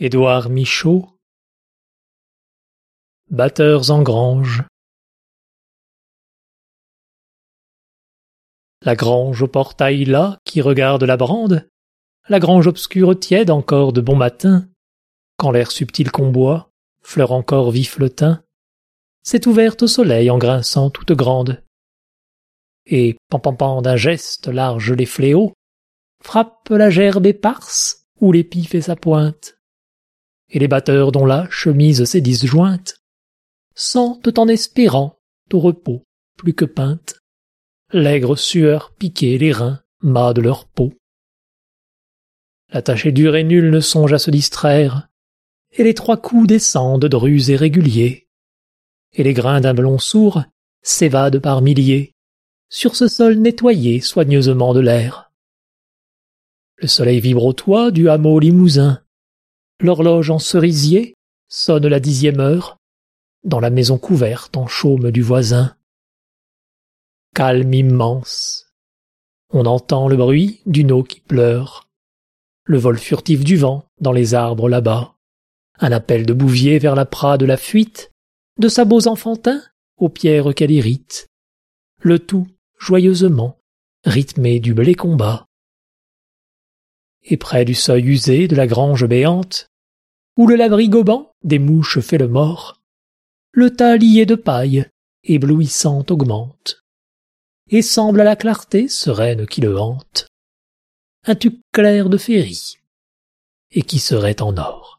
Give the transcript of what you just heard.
Édouard Michaud. Batteurs en grange. La grange au portail là, qui regarde la brande, la grange obscure tiède encore de bon matin, quand l'air subtil qu'on boit, fleur encore vif le teint, s'est ouverte au soleil en grinçant toute grande. Et, pan d'un geste large les fléaux, frappe la gerbe éparse où l'épi fait sa pointe et les batteurs dont la chemise s'est disjointe sentent en espérant au repos plus que peinte l'aigre sueur piquer les reins mâts de leur peau. La tâche est dure et nul ne songe à se distraire et les trois coups descendent de et réguliers et les grains d'un melon sourd s'évadent par milliers sur ce sol nettoyé soigneusement de l'air. Le soleil vibre au toit du hameau limousin L'horloge en cerisier sonne la dixième heure dans la maison couverte en chaume du voisin. Calme immense. On entend le bruit d'une eau qui pleure, le vol furtif du vent dans les arbres là-bas, un appel de Bouvier vers la prade de la fuite, de sabots enfantins aux pierres qu'elle irrite, le tout joyeusement rythmé du blé combat et près du seuil usé de la grange béante, où le labri gobant des mouches fait le mort, le tas lié de paille, éblouissant augmente, et semble à la clarté sereine qui le hante, un tube clair de féerie, et qui serait en or.